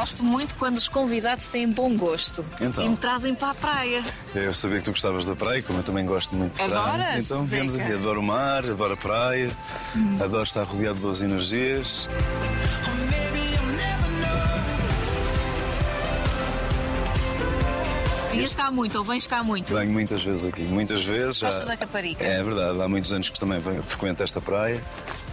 gosto muito quando os convidados têm bom gosto Então. e me trazem para a praia. Eu sabia que tu gostavas da praia, como eu também gosto muito de praia. Adoras, Então viemos aqui. Adoro o mar, adoro a praia, adoro estar rodeado de boas energias. Vinhas cá muito ou vens cá muito? Venho muitas vezes aqui, muitas vezes. já- Gosta da Caparica? É verdade, há muitos anos que também frequento esta praia.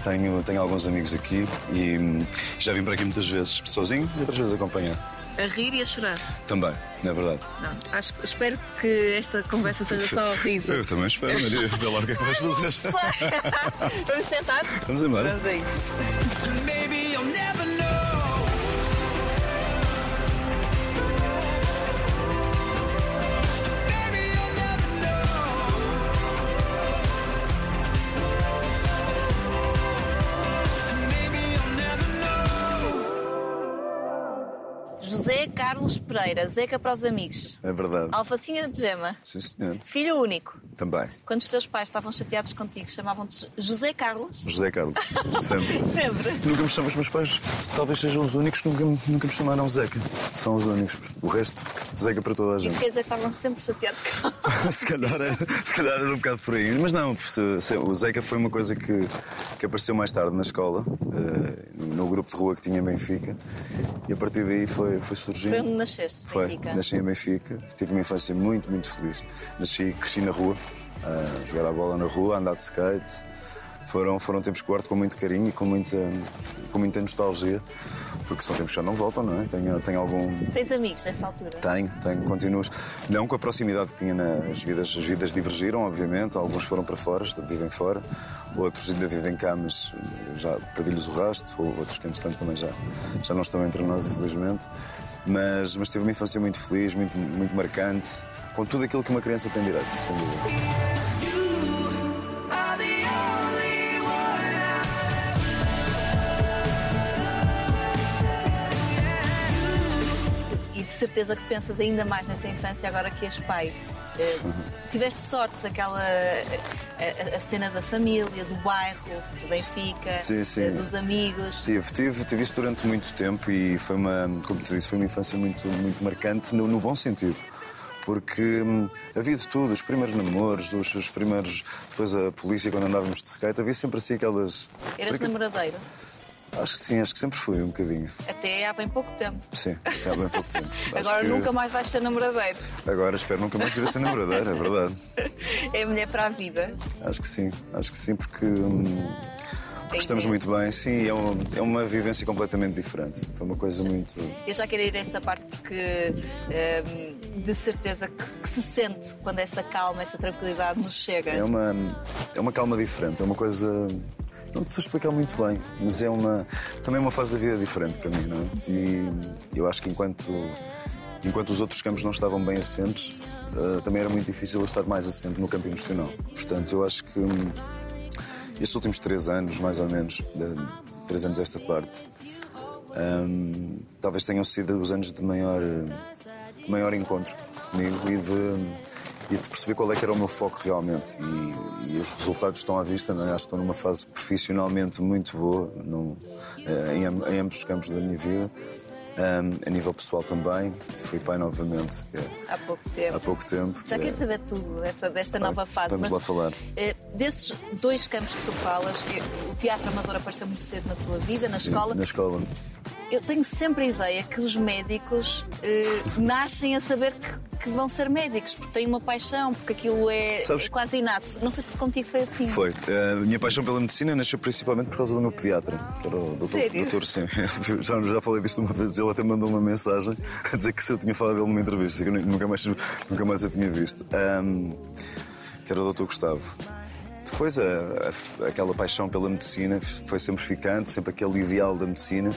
Tenho, tenho alguns amigos aqui e hum, já vim para aqui muitas vezes sozinho e outras vezes acompanhado. A rir e a chorar. Também, é verdade. Não, acho, espero que esta conversa seja só riso. Eu também espero, Maria. Vê lá o que é que vais fazer. Vamos sentar? Vamos embora. Vamos a isso. Carlos Pereira, Zeca para os amigos. É verdade. Alfacinha de gema. Sim, senhor. Filho único. Também. Quando os teus pais estavam chateados contigo, chamavam-te José Carlos? José Carlos. Sempre. Sempre. Nunca me chamam os meus pais, talvez sejam os únicos que nunca, me- nunca me chamaram Zeca. São os únicos. O resto, Zeca para toda a Isso gente. quer dizer que estavam sempre chateados se, calhar era, se calhar era um bocado por aí. Mas não, se- se- o Zeca foi uma coisa que, que apareceu mais tarde na escola, eh, no grupo de rua que tinha em Benfica. E a partir daí foi, foi surgindo. Foi onde nasceste, Foi. Benfica. Nasci em Benfica. Tive uma infância muito, muito feliz. Nasci, cresci na rua, a jogar a bola na rua, a andar de skate. Foram, foram tempos que guardo com muito carinho e com muita, com muita nostalgia, porque são tempos que já não voltam, não é? Tenho, tenho algum, Tens amigos nessa altura? tenho, tenho, continuos. Não com a proximidade que tinha nas vidas. As vidas divergiram, obviamente. Alguns foram para fora, vivem fora. Outros ainda vivem cá, mas já perdi-lhes o rasto. Ou outros que, entretanto, também já, já não estão entre nós, infelizmente. Mas, mas tive uma infância muito feliz, muito, muito marcante, com tudo aquilo que uma criança tem direito, sem dúvida. Certeza que pensas ainda mais nessa infância agora que és pai. Eh, tiveste sorte daquela a, a- a cena da família, do bairro, do Benfica, Sim, sim. eh, dos amigos. Tive, tive, tive isso durante muito tempo e foi uma, como te disse, foi uma infância muito, muito marcante no, no bom sentido. Porque hum, havia de tudo, os primeiros namoros, os, os primeiros. Depois a polícia, quando andávamos de skate, havia sempre assim aquelas. Eras namoradeiro. Acho que sim, acho que sempre fui um bocadinho. Até há bem pouco tempo. Sim, até há bem pouco tempo. Agora que- nunca mais vais ser namoradeiro. Agora espero nunca mais vir a ser namoradeira, é verdade. É mulher para a vida. Acho que sim, acho que sim, porque. hum, Estamos muito bem, sim, é uma, é uma vivência completamente diferente. Foi uma coisa muito. Eu já quero ir a essa parte porque ehm, de certeza que, que se sente quando essa calma, essa tranquilidade nos chega. É uma, é uma calma diferente, é uma coisa. Não te sei explicar muito bem, mas é uma. Também é uma fase da vida diferente para mim, não é? E eu acho que enquanto. Enquanto os outros campos não estavam bem assentes, eh, também era muito difícil eu estar mais assente no campo emocional. Portanto, eu acho que hum, estes últimos três anos, mais ou menos, de- três anos esta parte, hum, talvez tenham sido os anos de maior, de maior encontro comigo e de, e de perceber qual é que era o meu foco realmente. E, e os resultados estão à vista, não é? acho que estou numa fase profissionalmente muito boa no- eh, em, em ambos os campos da minha vida. Hum, a nível pessoal também, fui pai novamente, é Há pouco tempo. há pouco tempo. Já que quero é- saber tudo dessa, desta nova fase. vamos mas, lá falar. eh, desses dois campos que tu falas, eh, o teatro amador apareceu muito cedo na tua vida, na Sim, escola. Na escola. Eu tenho sempre a ideia que os médicos eh, nascem a saber que, que vão ser médicos, porque têm uma paixão, porque aquilo é, Sabes- quase inato. Não sei se contigo foi assim. Foi. A minha paixão pela medicina nasceu principalmente por causa do meu pediatra, que era o doutor, Sério? doutor sim. Já, já falei disto uma vez, ele até mandou uma mensagem a dizer que se eu tinha falado dele numa entrevista, que eu nunca mais, nunca mais eu tinha visto. Ahm, que era o doutor Gustavo. Depois, a- a- aquela paixão pela medicina foi sempre ficando, sempre aquele ideal da medicina.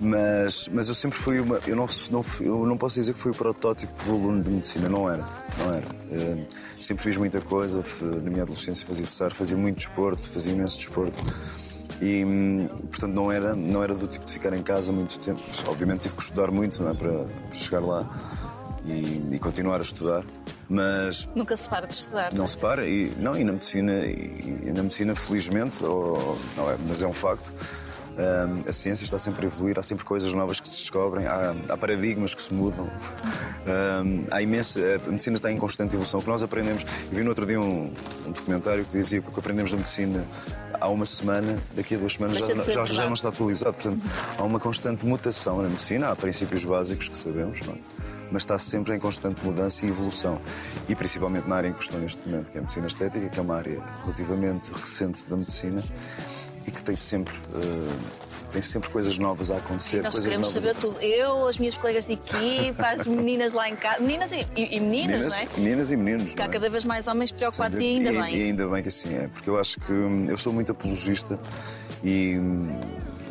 Mas, mas eu sempre fui uma. Eu não, não, eu não posso dizer que fui o protótipo do aluno de medicina, não era. Não era. Eh, sempre fiz muita coisa, na minha adolescência fazia cessar, fazia muito desporto, fazia imenso desporto. E, portanto, não era, não era do tipo de ficar em casa muito tempo. Obviamente tive que estudar muito não é, para, para chegar lá e, e continuar a estudar. Mas Nunca se para de estudar. não se para e não e na medicina e, e na medicina felizmente ou, não é, mas é um facto Ahm, a ciência está sempre a evoluir, há sempre coisas novas que se descobrem, há, há paradigmas que se mudam. Ahm, há imensa. A medicina está em constante evolução. O que nós aprendemos. Eu vi no outro dia um, um documentário que dizia que o que aprendemos da medicina há uma semana, daqui a duas semanas já, já, já não está atualizado. Portanto, há uma constante mutação na medicina, há princípios básicos que sabemos, não é? mas está sempre em constante mudança e evolução. E principalmente na área em que estou neste momento, que é a medicina estética, que é uma área relativamente recente da medicina e que tem sempre, eh, tem sempre coisas novas a acontecer. Nós queremos saber tudo. Eu, as minhas colegas de equipa, as meninas lá em casa. Meninas e, e- e meninas, Meninas, não é? meninas e meninos. Que há é? cada vez mais homens preocupados e Sem ainda dúvida. bem. E, ainda bem que assim é, porque eu acho que hum, eu sou muito apologista e, hum,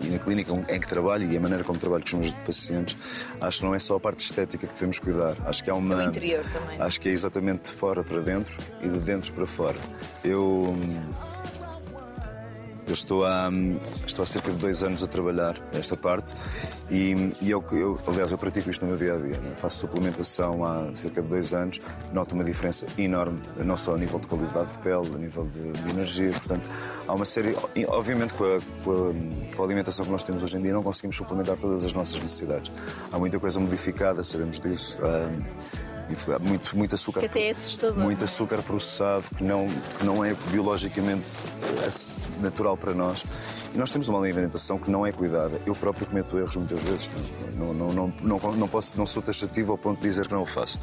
e na clínica em que trabalho e a maneira como trabalho com os meus pacientes, acho que não é só a parte estética que devemos cuidar. Acho que há uma. É o interior também. Acho que é exatamente de fora para dentro e de dentro para fora. Eu. Hum, Eu estou há, estou há cerca de dois anos a trabalhar esta parte e, e eu, eu, aliás, eu pratico isto no meu dia a dia. né? Faço suplementação há cerca de dois anos, noto uma diferença enorme, não só a nível de qualidade de pele, a nível de, de energia. Portanto, há uma série. Obviamente, com a, com, a, com a alimentação que nós temos hoje em dia, não conseguimos suplementar todas as nossas necessidades. Há muita coisa modificada, sabemos disso. Há muito, muito açúcar. Que até é assustador, Muito é? açúcar processado que não, que não é biologicamente natural para nós. E nós temos uma alimentação que não é cuidada. Eu próprio cometo erros muitas vezes. Não, não, não, não, não, posso, não sou taxativo ao ponto de dizer que não o faço.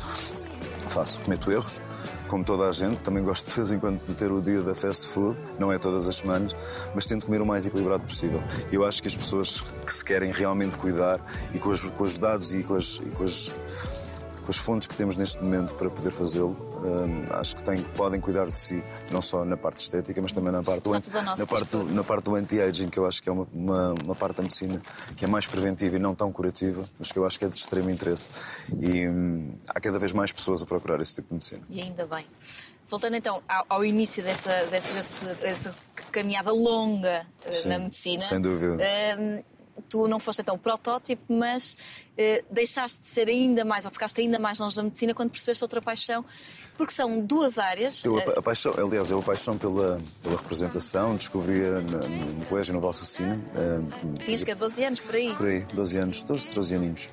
Faço, cometo erros, como toda a gente. Também gosto de vez em quando de ter o dia da fast food, não é todas as semanas, mas tento comer o mais equilibrado possível. E eu acho que as pessoas que se querem realmente cuidar e com os, com os dados e com as, e com as com as fontes que temos neste momento para poder fazê-lo, hum, acho que têm, podem cuidar de si, não só na parte estética, mas também na parte do, na parte do, na parte do anti-aging, que eu acho que é uma, uma, uma parte da medicina que é mais preventiva e não tão curativa, mas que eu acho que é de extremo interesse. E hum, há cada vez mais pessoas a procurar esse tipo de medicina. E ainda bem. Voltando então ao, ao início dessa, dessa, dessa- caminhada longa eh, Sim, na medicina. sem dúvida. hum, tu não foste então protótipo, mas deixaste de ser ainda mais, ou ficaste ainda mais longe da medicina quando percebeste outra paixão, porque são duas áreas. Eu, eh, a, a paixão, aliás, eu a paixão pela, pela representação, descobri-a no, no colégio no Valsacina. hum, Tinhas que 12 anos por aí. Por aí, 12 anos, 12, 13 aninhos.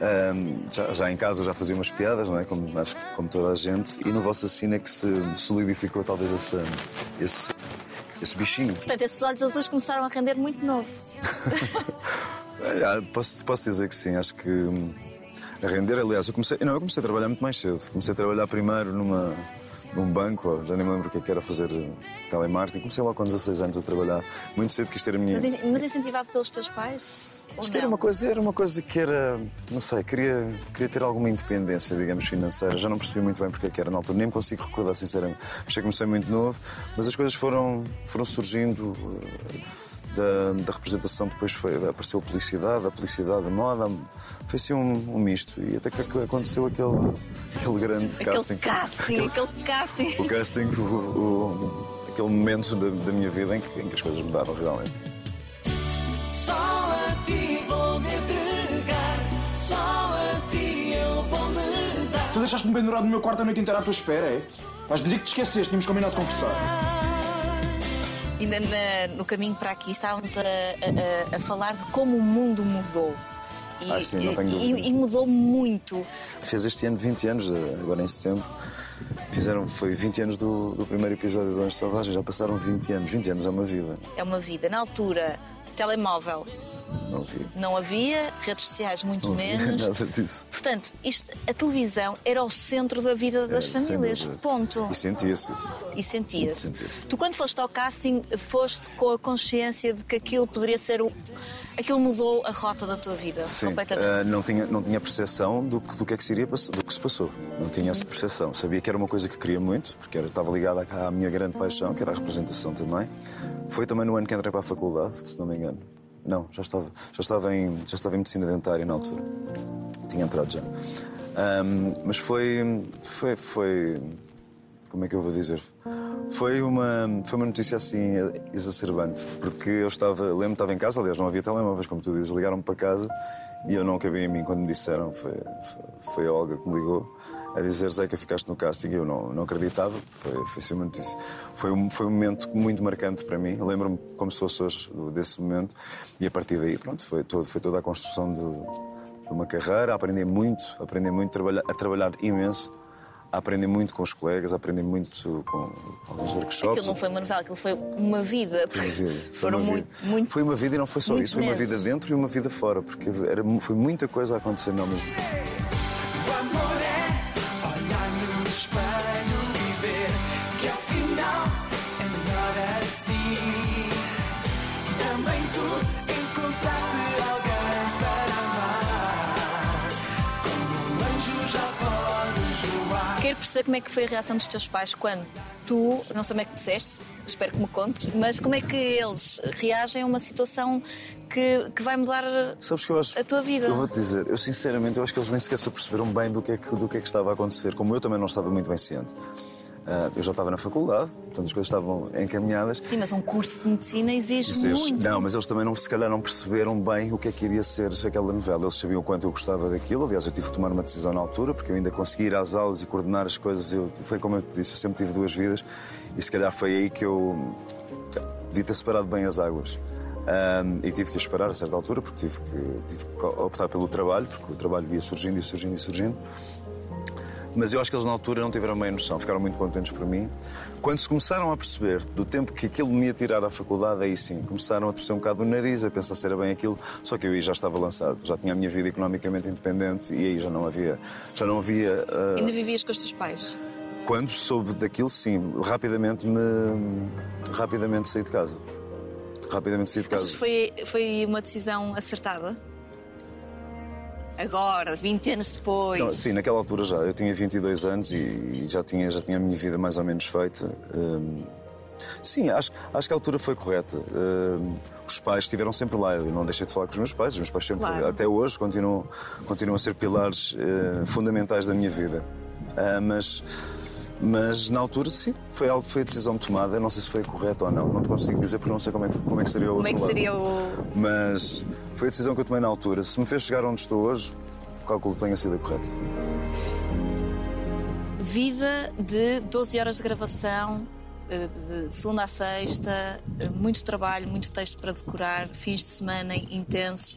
Ahm, já, já em casa já fazia umas piadas, não é? Como, acho que como toda a gente. E no é que se solidificou talvez esse, esse, esse bichinho. Portanto, esses olhos azuis começaram a render muito novo. É, posso, posso dizer que sim, acho que hum, a render, aliás, eu comecei, não, eu comecei a trabalhar muito mais cedo. Comecei a trabalhar primeiro numa, num banco, já nem me lembro o que é que era fazer eh, telemarketing. Comecei logo com 16 anos a trabalhar. Muito cedo quis ter a minha. Mas, mas incentivado pelos teus pais? Acho que era uma coisa, era uma coisa que era, não sei, queria, queria ter alguma independência, digamos, financeira. Já não percebi muito bem porque é que era na altura, nem me consigo recordar, sinceramente. Achei que comecei muito novo, mas as coisas foram, foram surgindo eh, da, da representação, depois foi, apareceu a publicidade, a publicidade, a moda, foi assim um, um misto. E até que aconteceu aquele, aquele grande Aquele casting. casting, aquele casting. O casting, o, o- aquele momento da, da minha vida em que, em que as coisas mudaram realmente. Só a ti vou me entregar, só a ti eu vou me dar. Tu deixaste-me pendurado no meu quarto a noite inteira à tua espera, é? Vais dizer que te esqueceste, tínhamos combinado de conversar. Ainda na- no caminho para aqui estávamos a, a- a- falar de como o mundo mudou. E, Ah, sim, não tenho e- dúvida. e mudou muito. Fez este ano 20 anos, eh, agora em setembro. Fizeram, foi 20 anos do, do primeiro episódio do Anjo Selvagem, já passaram 20 anos. 20 anos é uma vida. É uma vida. Na altura, telemóvel Não vi. não havia, redes sociais muito Não menos. nada disso. Portanto, isto, a televisão era o centro da vida das É, sem famílias. Ponto. E sentia-se isso. E sentia-se. Sentia-se. Tu, quando foste ao casting, foste com a consciência de que aquilo poderia ser o. Aquilo mudou a rota da tua vida Sim, completamente. eh, não tinha, não tinha percepção do que, do que é que se iria do que se passou. Não tinha essa percepção. Sabia que era uma coisa que queria muito, porque era, estava ligada à minha grande paixão, que era a representação também. Foi também no ano que entrei para a faculdade, se não me engano. Não, já estava, já estava, em, já estava em medicina dentária na altura. Tinha entrado já. Ahm, mas foi, foi, foi. Como é que eu vou dizer? Foi uma, foi uma notícia assim exacerbante, porque eu estava, lembro, estava em casa, aliás, não havia telemóveis, como tu dizes, ligaram-me para casa e eu não cabia em mim quando me disseram, foi, foi, foi a Olga que me ligou. A dizer Zeca, ficaste no casting. Eu não, não acreditava. Foi, foi, isso. Foi, um, foi um momento muito marcante para mim. Lembro-me como se fosse hoje desse momento. E a partir daí, pronto, foi, todo, foi toda a construção de, de uma carreira. Aprendi muito, aprendi muito a trabalhar, a trabalhar imenso. A aprender muito com os colegas, a aprender muito com alguns workshops. Aquilo não foi uma novela, aquilo foi uma vida. Foi uma vida. Foi Foram uma muito, vida. muito. Foi uma vida e não foi só isso. Foi uma meses. vida dentro e uma vida fora, porque era, foi muita coisa a acontecer ao mesmo perceber como é que foi a reação dos teus pais quando tu, não sei como é que disseste, espero que me contes, mas como é que eles reagem a uma situação que, que vai mudar Sabes que eu acho. a tua vida? Eu vou-te dizer, eu sinceramente eu acho que eles nem sequer se aperceberam bem do que, é que, do que é que estava a acontecer, como eu também não estava muito bem ciente. Ah, eu já estava na faculdade, portanto as coisas estavam encaminhadas. Sim, mas um curso de medicina exige muito. Não, mas eles também não, se calhar não perceberam bem o que é que iria ser aquela novela. Eles sabiam o quanto eu gostava daquilo. Aliás, eu tive que tomar uma decisão na altura, porque eu ainda consegui ir às aulas e coordenar as coisas. Eu, foi como eu te disse, eu sempre tive duas vidas e se calhar foi aí que eu devia ter separado bem as águas. Ahm, e tive que as separar a certa altura, porque tive que, tive que optar pelo trabalho, porque o trabalho ia surgindo e surgindo e surgindo. Mas eu acho que eles na altura não tiveram bem noção, ficaram muito contentes por mim. Quando se começaram a perceber do tempo que aquilo me ia tirar à faculdade, aí sim, começaram a torcer um bocado o nariz, a pensar se era bem aquilo. Só que eu aí já estava lançado, já tinha a minha vida economicamente independente e aí já não havia. Já não havia ah, Ainda vivias com os teus pais? quando soube daquilo, sim, rapidamente me. rapidamente saí de casa. Rapidamente saí de casa. Que foi, foi uma decisão acertada? Agora, 20 anos depois. Não, sim, naquela altura já. Eu tinha 22 anos e, e já, tinha, já tinha a minha vida mais ou menos feita. Hum, sim, acho, acho que a altura foi correta. Hum, os pais estiveram sempre lá. Eu não deixei de falar com os meus pais. Os meus pais sempre, Claro. até hoje, continuam, continuam a ser pilares eh, fundamentais da minha vida. Ah, mas, mas na altura, sim, foi, algo- foi a decisão tomada. Não sei se foi correta ou não. Não te consigo dizer porque não sei como é que, como é que seria o Como é outro que lado. seria o. Mas foi a decisão que eu tomei na altura. Se me fez chegar onde estou hoje, calculo que tenha sido a correta. Vida de 12 horas de gravação, eh, de segunda a sexta, eh, muito trabalho, muito texto para decorar, fins de semana intensos.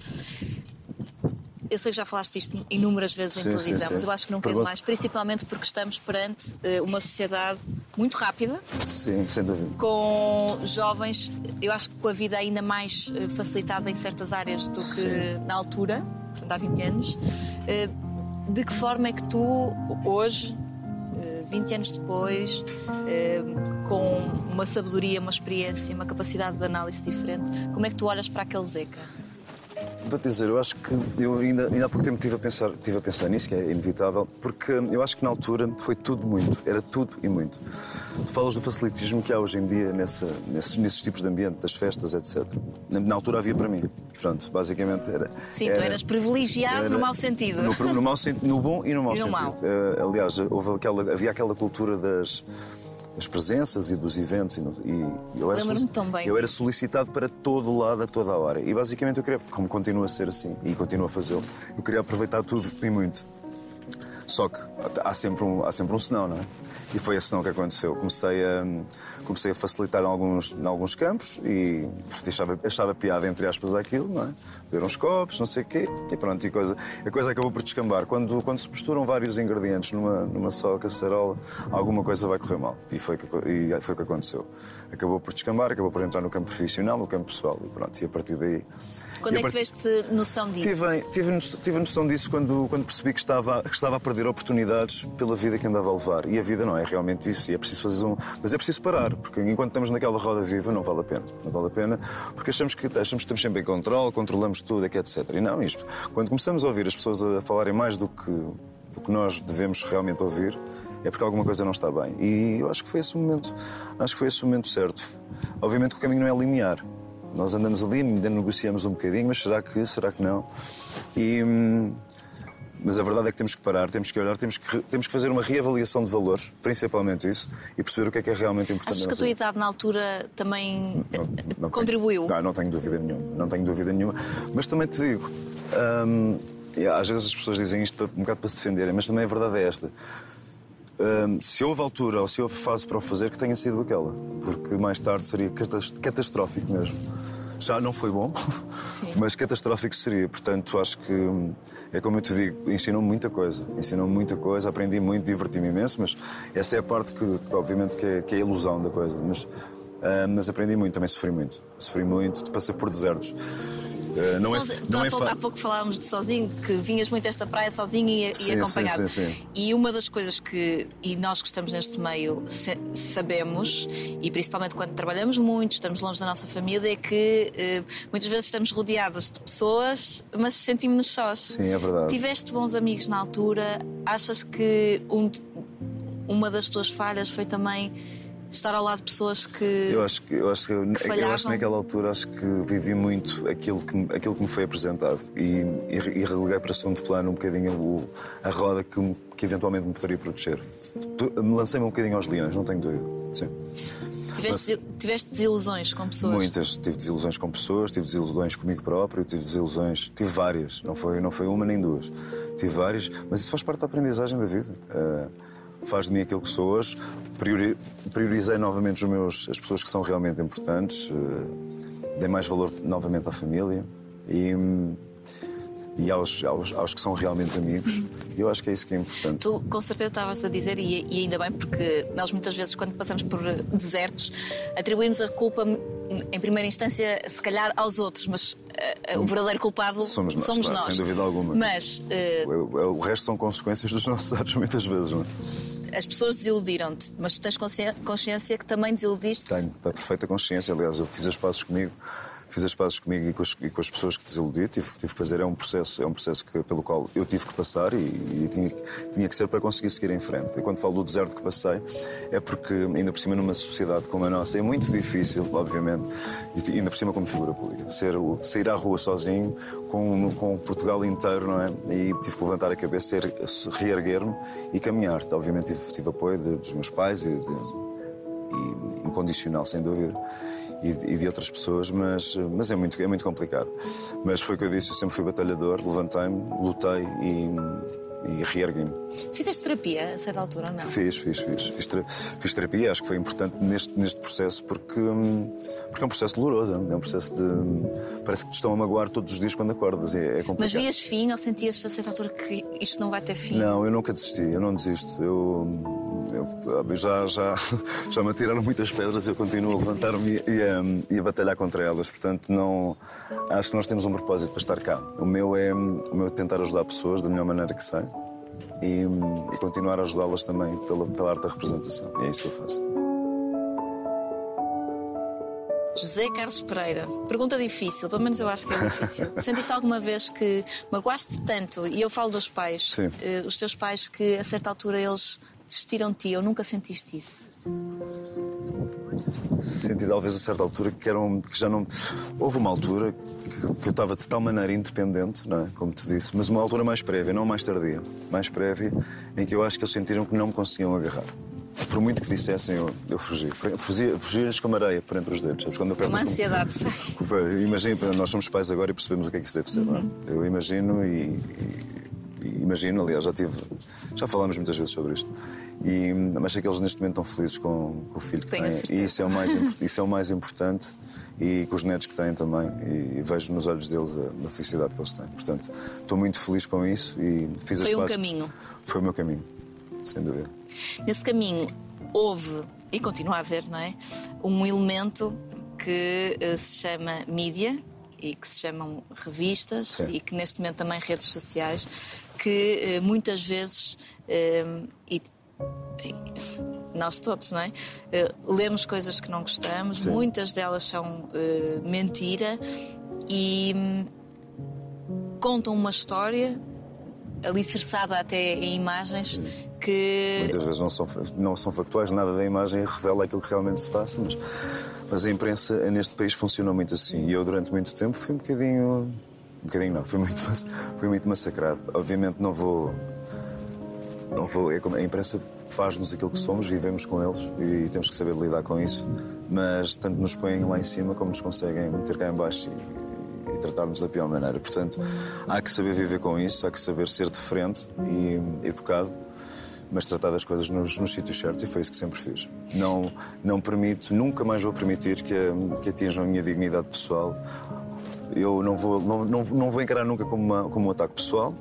Eu sei que já falaste disto inúmeras vezes em Sim, sim, televisão, sim. mas eu acho que não quero mais, principalmente porque estamos perante eh, uma sociedade muito rápida, Sim, sem dúvida. com jovens, eu acho que com a vida ainda mais eh, facilitada em certas áreas do que Sim. na altura, portanto há 20 anos. Eh, De que forma é que tu, hoje, eh, 20 anos depois, eh, com uma sabedoria, uma experiência, uma capacidade de análise diferente, como é que tu olhas para aquele Zeca? Vou-te dizer, eu acho que eu ainda, ainda há pouco tempo estive a, pensar, estive a pensar nisso, que é inevitável, porque eu acho que na altura foi tudo muito, era tudo e muito. Tu falas do facilitismo que há hoje em dia nessa, nesses, nesses tipos de ambiente, das festas, etc. Na, na altura havia para mim. Portanto, basicamente era. Sim, tu era- eras privilegiado era- no mau sentido. No, no mau no bom e no mau E no sentido. mau. Eh, aliás, houve aquela, havia aquela cultura das, das presenças e dos eventos. E, e eu era Lembro-me solici- tão bem Eu era solicitado para todo lado, a toda a hora. E basicamente eu queria, como continua a ser assim, e continuo a fazê-lo, eu queria aproveitar tudo e muito. Só que há sempre um, há sempre um senão, não é? E foi esse senão que aconteceu. Comecei a, comecei a facilitar em alguns, em alguns campos e achava, achava piada, entre aspas, aquilo, não é? Beber uns copos, não sei o quê, e pronto, e coisa, a coisa acabou por descambar. Quando, quando se misturam vários ingredientes numa, numa só caçarola, alguma coisa vai correr mal. E foi, o que, e foi o que aconteceu. Acabou por descambar, acabou por entrar no campo profissional, no campo pessoal, e pronto, e a partir daí. Quando é que tiveste noção disso? Tive, tive, no- tive noção disso quando, quando percebi que estava, que estava a perder oportunidades pela vida que andava a levar. E a vida não é realmente isso. E é preciso fazer um. Mas é preciso parar, porque enquanto estamos naquela roda viva, não vale a pena. Não vale a pena, porque achamos que, achamos que estamos sempre em controle, controlamos tudo, é que etc. E não, isto. Quando começamos a ouvir as pessoas a falarem mais do que, do que nós devemos realmente ouvir, é porque alguma coisa não está bem. E eu acho que foi esse o momento. Acho que foi esse o momento certo. Obviamente que o caminho não é linear. Nós andamos ali, ainda negociamos um bocadinho, mas será que, será que não? E, hum, mas a verdade é que temos que parar, temos que olhar, temos que, temos que fazer uma reavaliação de valores, principalmente isso, e perceber o que é que é realmente importante. Achas na que a tua idade na altura também eh, Não- não contribuiu? Tenho, não, não tenho dúvida nenhuma, não tenho dúvida nenhuma. Mas também te digo, hum, às vezes as pessoas dizem isto um bocado para se defenderem, mas também a verdade é esta. Hum, se houve altura ou se houve fase para o fazer, que tenha sido aquela. Porque mais tarde seria catas- catastrófico mesmo. Já não foi bom, Sim. mas catastrófico seria. Portanto, acho que hum, é como eu te digo, ensinou-me muita coisa. Ensinou-me muita coisa, aprendi muito, diverti-me imenso, mas essa é a parte que, obviamente, que é, que é a ilusão da coisa. Mas, ah, mas aprendi muito, também sofri muito. Sofri muito, passei por desertos. Não é, Sozinho- tu não há, é pouco, há pouco falávamos de sozinho, que vinhas muito a esta praia sozinho e, e Sim, acompanhado. sim, sim, sim. E uma das coisas que, e nós que estamos neste meio sabemos, e principalmente quando trabalhamos muito, estamos longe da nossa família, é que eh, muitas vezes estamos rodeados de pessoas, mas sentimos-nos sós. Sim, é verdade. Tiveste bons amigos na altura, achas que um uma das tuas falhas foi também estar ao lado de pessoas que. Eu acho que, eu acho que, eu, eu acho que naquela altura acho que vivi muito aquilo que, me- aquilo que me foi apresentado e, e, e releguei para segundo plano um bocadinho o- a roda que, que eventualmente me poderia proteger. Me lancei-me um bocadinho aos leões, não tenho dúvida. Sim. Tiveste, tiveste desilusões com pessoas. Muitas. Tive desilusões com pessoas, tive desilusões comigo próprio, tive desilusões, tive várias. Não foi, não foi uma nem duas. Tive várias, mas isso faz parte da aprendizagem da vida. Ah, faz de mim aquilo que sou hoje. Priori- priorizei novamente os meus, as pessoas que são realmente importantes. ah, dei mais valor novamente à família e, e aos, aos, aos que são realmente amigos. E eu acho que é isso que é importante. Tu com certeza estavas a dizer, e, e ainda bem, porque nós muitas vezes, quando passamos por desertos, atribuímos a culpa, em primeira instância, se calhar aos outros, mas eh, o verdadeiro culpado Somos nós, claro, nós. sem dúvida alguma. Mas eh, O, o resto são consequências dos nossos atos, muitas vezes, não é? As pessoas desiludiram-te, mas tu tens consci- consciência que também desiludiste. Tenho, perfeita consciência. Aliás, eu fiz as pazes comigo, fiz as pazes comigo e com as, e com as pessoas que desiludi, tive, tive que fazer. É um processo, é um processo que, pelo qual eu tive que passar e, e tinha, tinha que ser para conseguir seguir em frente. E quando falo do deserto que passei, é porque, ainda por cima, numa sociedade como a nossa, é muito difícil, obviamente, e ainda por cima como figura pública, ser, sair à rua sozinho, com, com Portugal inteiro, não é? E tive que levantar a cabeça, er- reerguer-me e caminhar. Obviamente, tive, tive apoio de- dos meus pais e de, e incondicional, sem dúvida, e, de- e de outras pessoas, mas, mas é, muito, é muito complicado. Mas foi o que eu disse, eu sempre fui batalhador, levantei-me, lutei e, e reergui-me. Fizeste terapia a certa altura ou não? Fiz, fiz, fiz. Fiz, ter- fiz terapia, acho que foi importante neste, neste processo porque, hum, porque é um processo doloroso, é um processo de. hum, Parece que te estão a magoar todos os dias quando acordas, é, é complicado. Mas vias fim ou sentias a certa altura que isto não vai ter fim? Não, eu nunca desisti, eu não desisto. Eu, eu- já, já, já me atiraram muitas pedras, eu continuo a levantar-me e, a, e a batalhar contra elas. Portanto, não, acho que nós temos um propósito para estar cá. O meu é, o meu é tentar ajudar pessoas da melhor maneira que sei e, e continuar a ajudá-las também pela, pela arte da representação. E é isso que eu faço. José Carlos Pereira, pergunta difícil, pelo menos eu acho que é difícil. Sentiste alguma vez que magoaste tanto, e eu falo dos pais, Sim. eh, os teus pais, que a certa altura eles desistiram de ti, ou nunca sentiste isso? Senti talvez a certa altura que, eram, que já não. Houve uma altura que, que eu estava de tal maneira independente, não é? como te disse, mas uma altura mais prévia, não mais tardia, mais prévia, em que eu acho que eles sentiram que não me conseguiam agarrar. Por muito que dissessem, eu, eu fugi. Fugia, fugias como areia por entre os dedos. Sabes? Quando É uma ansiedade, sei. Imagina, nós somos pais agora e percebemos o que é que isso deve ser, não é? Eu imagino e imagino, aliás, já tive, já falámos muitas vezes sobre isto. E, mas sei que eles neste momento estão felizes com, com o filho que Tenho têm. E isso é, o mais, isso é o mais importante. E com os netos que têm também. E, vejo nos olhos deles a, a felicidade que eles têm. Portanto, estou muito feliz com isso e fiz as Foi um caminho. Foi o meu caminho, sem dúvida. Nesse caminho houve, e continua a haver, não é? Um elemento que eh, se chama mídia e que se chamam revistas Sim. e que neste momento também redes sociais, que eh, muitas vezes. eh, e- nós todos, não é? Eh, lemos coisas que não gostamos, Sim. muitas delas são mentira e contam uma história alicerçada até em imagens que Muitas vezes não são, não são factuais, nada da imagem revela aquilo que realmente se passa, mas, mas a imprensa neste país funcionou muito assim. E eu, durante muito tempo, fui um bocadinho. Um bocadinho não, fui muito, fui muito massacrado. Obviamente não vou. Não vou é como a imprensa faz-nos aquilo que somos, vivemos com eles e temos que saber lidar com isso. Mas tanto nos põem lá em cima como nos conseguem meter cá em baixo e, tratar-nos da pior maneira. Portanto, há que saber viver com isso, há que saber ser diferente e educado, mas tratar das coisas nos, nos sítios certos e foi isso que sempre fiz. Não, não permito, nunca mais vou permitir que, que atinjam a minha dignidade pessoal. Eu não vou, não, não, não vou encarar nunca como, uma, como um ataque pessoal,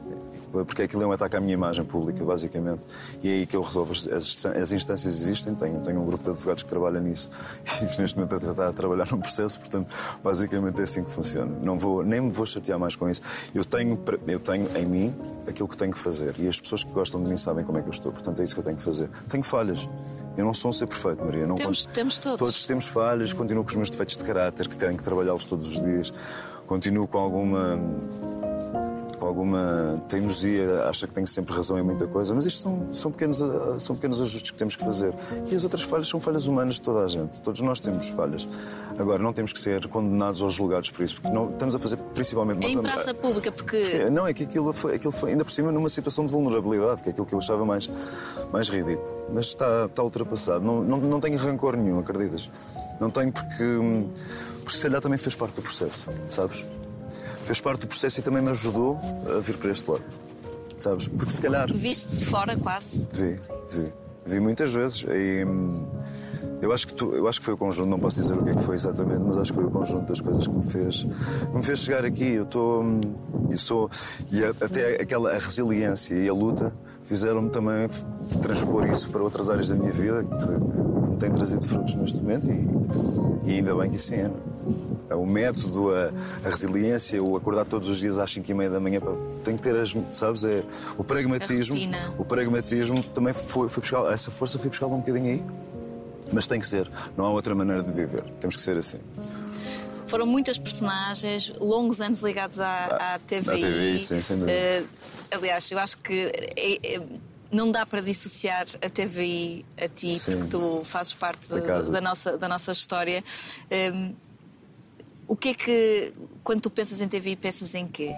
porque aquilo é um ataque à minha imagem pública, basicamente. E é aí que eu resolvo. As, as instâncias existem, tenho, tenho um grupo de advogados que trabalha nisso e que neste momento está a trabalhar num processo, portanto, basicamente é assim que funciona. Não vou, nem me vou chatear mais com isso. Eu tenho, eu tenho em mim aquilo que tenho que fazer e as pessoas que gostam de mim sabem como é que eu estou, portanto é isso que eu tenho que fazer. Tenho falhas. Eu não sou um ser perfeito, Maria. Não Temos- temos todos. Todos temos falhas, continuo com os meus defeitos de caráter, que tenho que trabalhá-los todos os dias. Continuo com alguma com alguma teimosia, acha que tem sempre razão em muita coisa, mas isto são, são, pequenos, são pequenos ajustes que temos que fazer. E as outras falhas são falhas humanas de toda a gente. Todos nós temos falhas. Agora, não temos que ser condenados ou julgados por isso, porque não, estamos a fazer principalmente. Em praça pública, porque é, Não, é que aquilo foi, aquilo foi, ainda por cima, numa situação de vulnerabilidade, que é aquilo que eu achava mais, mais ridículo. Mas está, está ultrapassado. Não, não, não tenho rancor nenhum, acreditas? Não tenho porque. Hum, Porque se calhar também fez parte do processo, sabes? Fez parte do processo e também me ajudou a vir para este lado, sabes? Porque se calhar. viste de fora quase. Vi, vi. Vi muitas vezes. E, hum, eu, acho que tu- eu acho que foi o conjunto, não posso dizer o que é que foi exatamente, mas acho que foi o conjunto das coisas que me fez, que me fez chegar aqui. Eu estou. E sou. E a- até aquela a resiliência e a luta fizeram-me também transpor isso para outras áreas da minha vida que, que- me têm trazido frutos neste momento e, e ainda bem que assim é. O método, a, a resiliência, o acordar todos os dias às 5 e meia da manhã, tem que ter as. Sabes? É, o pragmatismo. O pragmatismo também foi, foi buscar. Essa força foi buscar um bocadinho aí. Mas tem que ser. Não há outra maneira de viver. Temos que ser assim. Foram muitas personagens, longos anos ligados à, à TVI. à TVI, sim, sem dúvida. Eh, aliás, eu acho que é- é- não dá para dissociar a TVI a ti, Sim. porque tu fazes parte Da da, nossa, da nossa história. Em, o que é que, quando tu pensas em TVI, pensas em quê?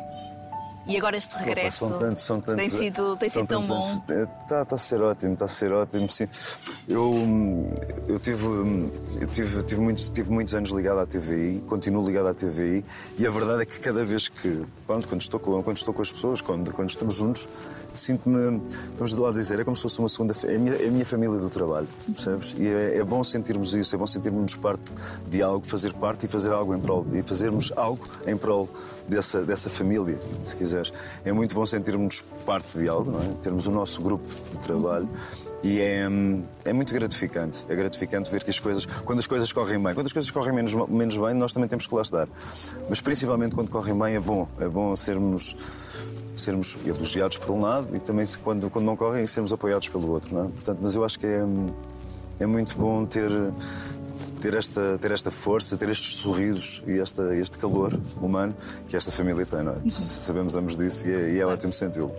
E agora este regresso Opa, são tantos, são tantos, tem sido, tem sido tão bom. Está tá a ser ótimo, está a ser ótimo. Sim. Eu, eu, tive, hum, eu tive, tive, muitos, tive muitos anos ligado à TVI, continuo ligado à TVI e a verdade é que cada vez que, quando, quando, estou, com, quando estou com as pessoas, quando, quando estamos juntos, sinto-me, vamos de lá dizer, é como se fosse uma segunda. É a minha, é a minha família do trabalho, percebes? E é, é bom sentirmos isso, é bom sentirmos parte de algo, fazer parte e fazer algo em prol, e fazermos algo em prol dessa, dessa família, se quiseres. É muito bom sentirmos parte de algo, não é? Termos o nosso grupo de trabalho. E é, é muito gratificante. É gratificante ver que as coisas, quando as coisas correm bem, quando as coisas correm menos, menos bem, nós também temos que lá estar. Mas principalmente quando correm bem, é bom. É bom sermos sermos elogiados por um lado e também quando, quando não correm sermos apoiados pelo outro, não é? Portanto, mas eu acho que é, é muito bom ter ter esta ter esta força, ter estes sorrisos e esta, este calor humano que esta família tem, não é? Sabemos ambos disso e é, e é ótimo senti-lo.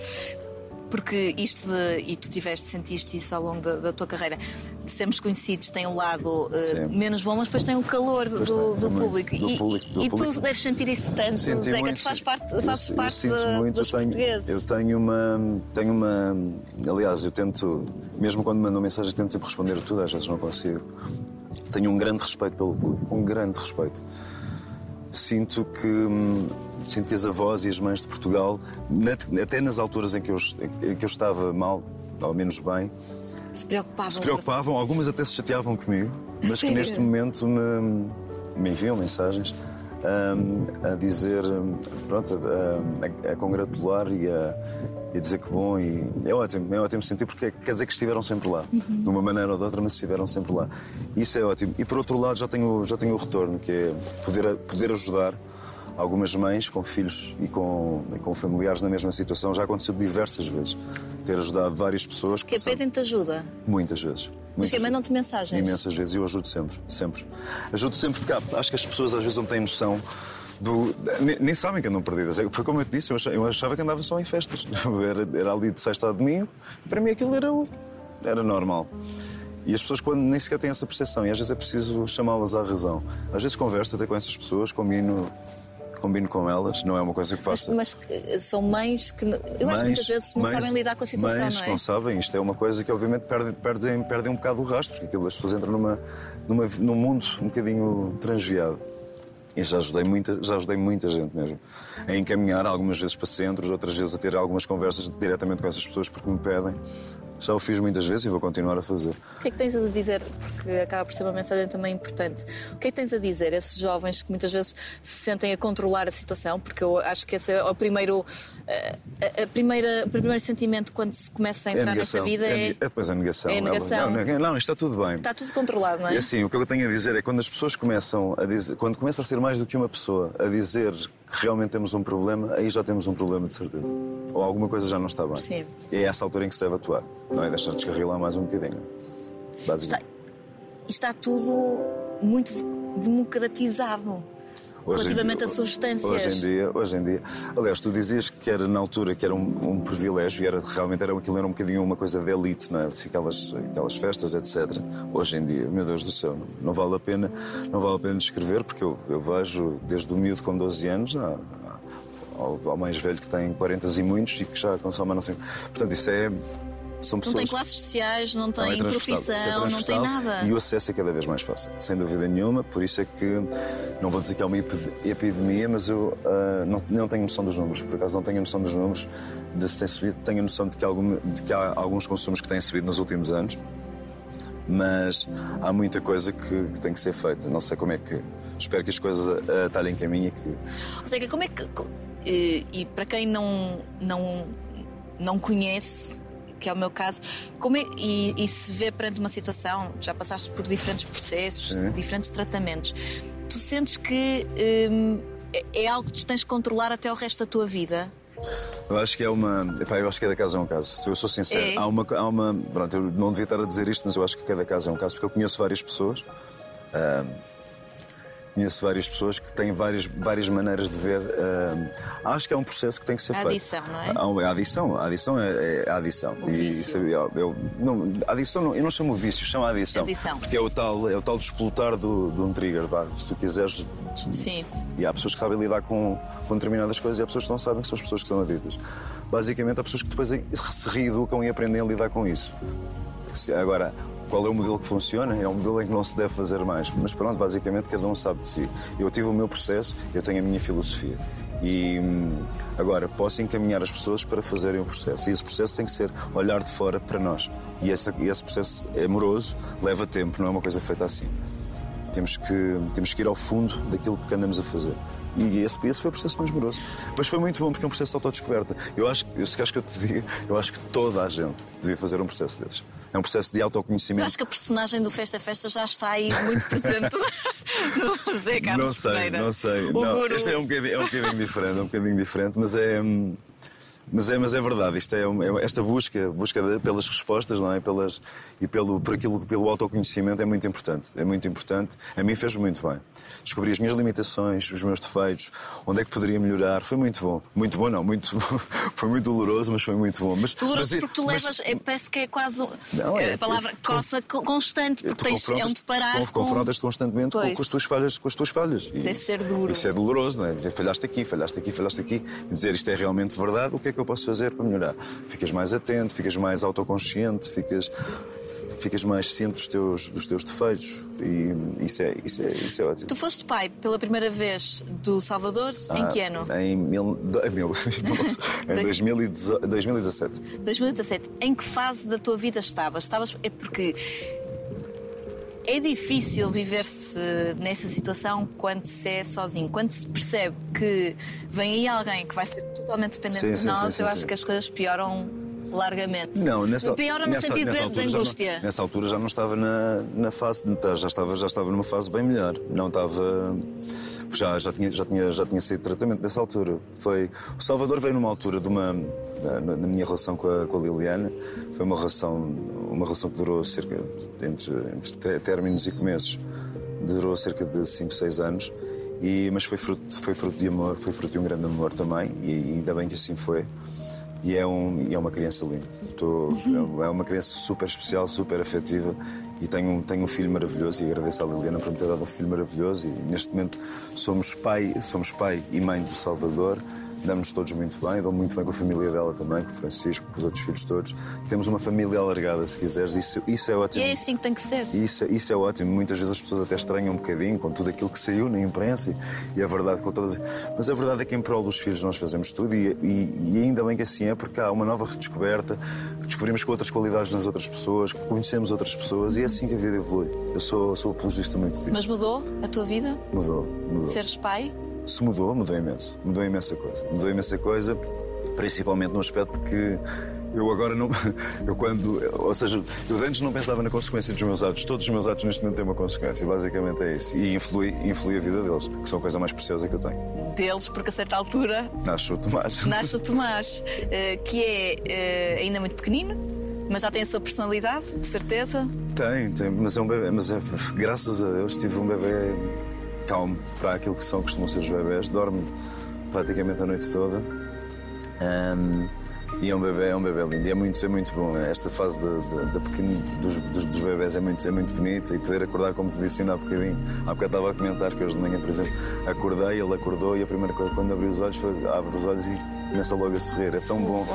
Porque isto de, e tu tiveste, sentiste isso ao longo da, da tua carreira, sermos conhecidos tem um lado Sim. menos bom, mas depois tem o calor do, do muito. público. Do e, público, do e público. tu deves sentir isso tanto, Senti Zeca, muito, tu fazes parte, Eu- fazes eu parte sinto de- muito, dos eu tenho, portugueses. Eu tenho uma, tenho uma. Aliás, eu tento, mesmo quando mandam mensagem, tento sempre responder a tudo, às vezes não consigo. Tenho um grande respeito pelo público, um grande respeito. Sinto que. Sinto que as avós e as mães de Portugal, até nas alturas em que, eu, em que eu estava mal, ou menos bem, Se preocupavam. se preocupavam, algumas até se chateavam comigo, mas que Sério? neste momento me, me enviam mensagens hum, a dizer, hum, pronto, a, a- a congratular e a, e a dizer que bom. E é ótimo, é ótimo sentir, porque quer dizer que estiveram sempre lá, de uma maneira ou de outra, mas estiveram sempre lá. Isso é ótimo. E por outro lado, já tenho, já tenho o retorno, que é poder, poder ajudar. Algumas mães com filhos e com, e com familiares na mesma situação já aconteceu diversas vezes. Ter ajudado várias pessoas Que pedem-te ajuda. Muitas vezes. Mas que mandam-te mensagens. Imensas vezes. E eu ajudo sempre. Sempre. Ajudo sempre porque há- acho que as pessoas às vezes não têm noção do. Nem, nem sabem que andam perdidas. É- Foi como eu te disse, eu achava, eu achava que andava só em festas. Era, era ali de sexta a domingo. Para mim aquilo era, era normal. E as pessoas quando nem sequer têm essa percepção. E às vezes é preciso chamá-las à razão. Às vezes converso até com essas pessoas, combino. Combino com elas, não é uma coisa que Mas, faça. mas eh, são mães que. Eu acho que Mães- muitas vezes não mães- sabem lidar com a situação, mães não é? que não sabem, isto é uma coisa que obviamente perdem, perdem, perdem um bocado o rastro, porque aquilo, as pessoas entram numa, numa, num mundo um bocadinho transviado. E já ajudei muita, já ajudei muita gente mesmo a encaminhar, algumas vezes para centros, outras vezes a ter algumas conversas diretamente com essas pessoas porque me pedem. Já o fiz muitas vezes e vou continuar a fazer. O que é que tens a dizer? Porque acaba por ser uma mensagem também importante. O que é que tens a dizer a esses jovens que muitas vezes se sentem a controlar a situação? Porque eu acho que esse é o primeiro, eh, a, a primeira, o primeiro sentimento quando se começa a entrar nesta vida é, é, é depois a negação. é a negação. Não, não, não, isto está tudo bem. está tudo controlado, não é? E assim, o que eu tenho a dizer é quando as pessoas começam a dizer, quando começa a ser mais do que uma pessoa a dizer realmente temos um problema, aí já temos um problema de certeza. Ou alguma coisa já não está bem. Sim. E é essa altura em que se deve atuar. Não é deixar descarrilar mais um bocadinho. Está, Basicamente. está tudo muito democratizado relativamente dia- a substâncias. Hoje em dia, hoje em dia. Aliás, tu dizias que era na altura que era um, um privilégio e era realmente era aquilo era um bocadinho uma coisa de elite, não é? Assim, aquelas, aquelas festas, etc. Hoje em dia, meu Deus do céu, não, não vale a pena, não vale a pena descrever porque eu, eu vejo desde o miúdo com 12 anos a- a- ao, ao mais velho que tem 40 e muitos e que já consome não sei. Portanto, isso é são Não pessoas tem classes sociais, não não, tem é transversal, profissão, é não tem nada. E o acesso é cada vez mais fácil, sem dúvida nenhuma. Por isso é que, não vou dizer que é uma epi- epidemia, mas eu ah, não, não tenho noção dos números. Por acaso não tenho noção dos números de se tem subido. Tenho noção de que, algum, de que há alguns consumos que têm subido nos últimos anos. Mas há muita coisa que, que tem que ser feita. Não sei como é que. Espero que as coisas ah, talhem caminho e que. Ou seja, como é que. E, e para quem não, não, não conhece, que é o meu caso, como é, e, e se vê perante uma situação, já passaste por diferentes processos, diferentes tratamentos, tu sentes que hum, é- é algo que tu tens de controlar até o resto da tua vida? Eu acho que é uma. Epá, eu acho que cada caso é um caso. Eu sou sincero. É? Há, uma, há uma. Pronto, eu não devia estar a dizer isto, mas eu acho que cada caso é um caso, porque eu conheço várias pessoas. ah, conheço várias pessoas que têm várias, várias maneiras de ver. ah, acho que é um processo que tem que ser A feito. adição, não é? Há uma- a adição, a adição é, é a adição. O vício. isso, eu, eu- não, a adição não, eu não chamo vício, chamo a adição. Adição. Porque é o tal, é o tal de explotar do, de um trigger, vá, se tu quiseres. Sim. E há pessoas que sabem lidar com, com determinadas coisas e há pessoas que não sabem que são as pessoas que são aditas. Basicamente, há pessoas que depois se reeducam e aprendem a lidar com isso. Se- Agora, qual é o modelo que funciona? É um modelo em que não se deve fazer mais. Mas pronto, basicamente, cada um sabe de si. Eu tive o meu processo, eu tenho a minha filosofia. E hum, agora, posso encaminhar as pessoas para fazerem o processo. E esse processo tem que ser olhar de fora para nós. E esse, esse processo é amoroso, leva tempo, não é uma coisa feita assim. Temos que, temos que ir ao fundo daquilo que andamos a fazer. E esse, esse foi o processo mais moroso. Mas foi muito bom porque é um processo de autodescoberta. Eu acho, eu, se queres que eu te diga, eu acho que toda a gente devia fazer um processo desses. É um processo de Eu autoconhecimento. acho que a personagem do Festa Festa já está aí muito presente no Zé Carlos não sei, Pereira. não sei. O Não, guru. este é um bocadinho, é um bocadinho diferente, é um bocadinho diferente, mas é. hum, Mas é, mas é verdade, isto é, é- esta busca, busca de- pelas respostas não é? pelas, e pelo, por aquilo, pelo autoconhecimento é muito importante. É muito importante. A mim fez muito bem. Descobri as minhas limitações, os meus defeitos, onde é que poderia melhorar. Foi muito bom. Muito bom, não, muito, foi muito doloroso, mas foi muito bom. Mas, Doloroso mas- porque tu mas- levas, é, parece que é quase Não, é- a palavra é- coça co- constante, Tu porque tens, é confrontas- deparar conf- com... confrontas-te constantemente com, Pois. com as tuas falhas, com as tuas falhas. E Deve ser duro. Isso é doloroso, não é? Falhaste aqui, falhaste aqui, falhaste aqui. E dizer isto é realmente verdade, o que é que eu posso fazer para melhorar? Ficas mais atento, ficas mais autoconsciente, ficas, ficas mais ciente dos teus, dos teus defeitos. E isso é, isso é, isso é ótimo. Tu foste pai pela primeira vez do Salvador em que ano? Ah, Em, mil, mil, em 2018 2017. 2017. Em que fase da tua vida estavas? Estavas é porque é difícil viver-se nessa situação quando se é sozinho, quando se percebe que vem aí alguém que vai ser totalmente dependente Sim, de nós, sim, sim, eu acho que as coisas pioram largamente. Não, nessa, Piora no nessa- sentido nessa de- de, já não- angústia. nessa altura já não estava na, na fase, já estava, já estava numa fase bem melhor. Não estava. Já, já, tinha, já, tinha, já tinha saído tratamento nessa altura. Foi, o Salvador veio numa altura de uma. Na, na minha relação com a, com a Liliana, foi uma relação, uma relação que durou cerca de, entre, entre tre- términos e começos, durou cerca de 5, 6 anos. E, mas foi fruto, foi fruto de amor, foi fruto de um grande amor também, e ainda bem que assim foi. E é, um, e é uma criança linda. Estou, É uma criança super especial, super afetiva e tenho, um- tenho um filho maravilhoso e agradeço à Liliana por me ter dado um filho maravilhoso e neste momento somos pai, somos pai e mãe do Salvador. Damos todos muito bem, dou muito bem com a família dela também, com o Francisco, com os outros filhos todos. Temos uma família alargada, se quiseres, isso, isso é E ótimo. é assim que tem que ser. Isso, isso é ótimo. Muitas vezes as pessoas até estranham um bocadinho com tudo aquilo que saiu na imprensa e, e é verdade com todas. Mas a verdade é que em prol dos filhos nós fazemos tudo e, e- e ainda bem que assim é, porque há uma nova redescoberta, descobrimos com outras qualidades nas outras pessoas, conhecemos outras pessoas e é assim que a vida evolui. Eu sou, sou apologista muito disso. Mas mudou a tua vida? Mudou, mudou. Seres pai? Se mudou, mudou imenso. Mudou imensa coisa. Mudou imensa coisa, principalmente no aspecto que eu agora não. Eu quando. Ou seja, eu antes não pensava na consequência dos meus atos. Todos os meus atos neste momento têm uma consequência. Basicamente é isso. E influi, influi a vida deles, que são a coisa mais preciosa que eu tenho. Deles, porque a certa altura Nasce o Tomás. nasce o Tomás, eh, que é eh, ainda muito pequenino, mas já tem a sua personalidade, de certeza. Tem, tem, mas é um bebê. Mas é, graças a Deus tive um bebê calmo para aquilo que são, costumam ser os bebés. Dorme praticamente a noite toda. Ahm, e é um bebê, é um bebê lindo. E é muito, é muito bom. Esta fase de, de- de pequeno- dos, dos, dos bebés é muito, é muito bonita. E poder acordar, como te disse ainda há bocadinho. Há bocado estava a comentar que hoje de manhã, por exemplo, acordei, ele acordou e a primeira coisa quando abri os olhos foi abre os olhos e começa logo a sorrir. É tão bom.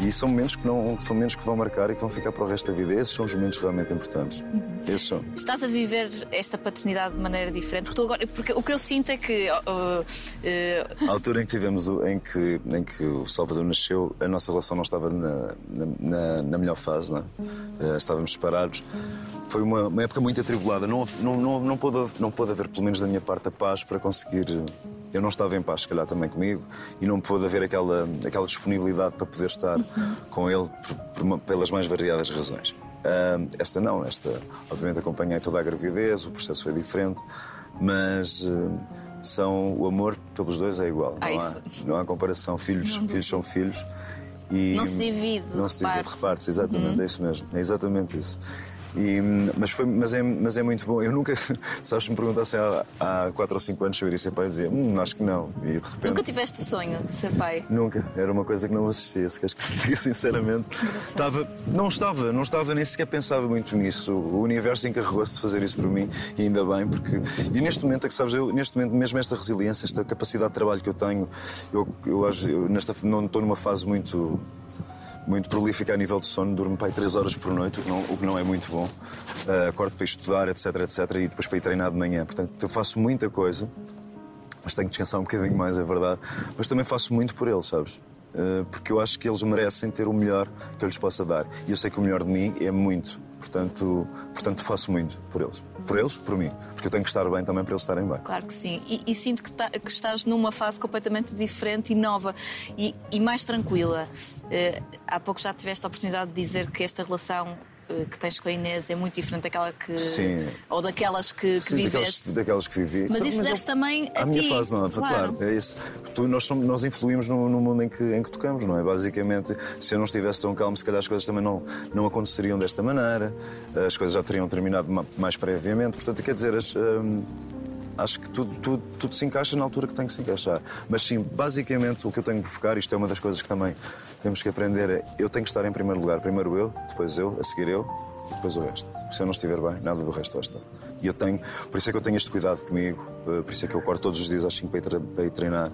E são momentos que, não, são momentos que vão marcar e que vão ficar para o resto da vida. Esses são os momentos realmente importantes. Esses são. Estás a viver esta paternidade de maneira diferente? Tu agora, porque o que eu sinto é que. oh, eh, A altura em que tivemos o- em que, em que o Salvador nasceu, a nossa relação não estava na, na, na- melhor fase, não é? Eh, estávamos separados. Foi uma, uma época muito atribulada. Não, não, não, não, pôde, não pôde haver, pelo menos da minha parte, a paz para conseguir. Eu não estava em paz, se calhar, também comigo, e não pôde haver aquela, aquela disponibilidade para poder estar com ele por- por pelas mais variadas razões. Ah, esta não, esta, obviamente, acompanhei toda a gravidez, o processo foi diferente, mas. eh, são o amor pelos dois é igual. Ah, não, isso. há, não há comparação. Filhos, filhos são filhos. E Não se divide, Não se divide, reparte-se. reparte-se, exatamente, é isso mesmo. É exatamente isso. E, mas, foi, mas, é, mas é muito bom. Eu nunca, sabes, se me perguntassem há, há 4 ou 5 anos se eu iria ser pai, eu dizia, hum, acho que não. E de repente. nunca tiveste o sonho de ser pai? Nunca, era uma coisa que não assistia, se queres que te diga sinceramente. Estava, não estava, não estava, nem sequer pensava muito nisso. O universo encarregou-se de fazer isso por mim e ainda bem, porque. E neste momento é que sabes, eu, neste momento, mesmo esta resiliência, esta capacidade de trabalho que eu tenho, eu, eu, eu nesta, não estou numa fase muito. Muito prolífica a nível de sono, durmo aí 3 horas por noite, o que não, o que não é muito bom. Ah, acordo para estudar, etc, etc, e depois para ir treinar de manhã. Portanto, eu faço muita coisa mas tenho que descansar um bocadinho mais, é verdade. Mas também faço muito por eles, sabes? Eh, Porque eu acho que eles merecem ter o melhor que eu lhes possa dar. E eu sei que o melhor de mim é muito. Portanto, portanto faço muito por eles. Por eles, por mim. Porque eu tenho que estar bem também para eles estarem bem. Claro que sim. E, e sinto que, ta- que estás numa fase completamente diferente e nova e, e mais tranquila. Eh, há pouco já tiveste a oportunidade de dizer que esta relação que tens com a Inês é muito diferente daquela que. Sim. Ou daquelas que, que Sim, viveste. daquelas, daquelas que vivi. Mas isso deve-se também a à minha ti, fase nova, claro. claro. é isso. Tu, nós, somos- nós influímos no, no mundo em que, em que tocamos, não é? Basicamente, se eu não estivesse tão calmo, se calhar as coisas também não, não aconteceriam desta maneira, as coisas já teriam terminado ma- mais previamente. Portanto, quer dizer, as, hum, acho que tudo, tudo, tudo se encaixa na altura que tem que se encaixar. Mas sim, basicamente o que eu tenho que focar, isto é uma das coisas que também temos que aprender, eu tenho que estar em primeiro lugar. Primeiro eu, depois eu, a seguir eu e depois o resto. Porque se eu não estiver bem, nada do resto vai estar. E eu tenho, por isso é que eu tenho este cuidado comigo, eh, por isso é que eu acordo todos os dias às 5 para ir, tra- para ir treinar.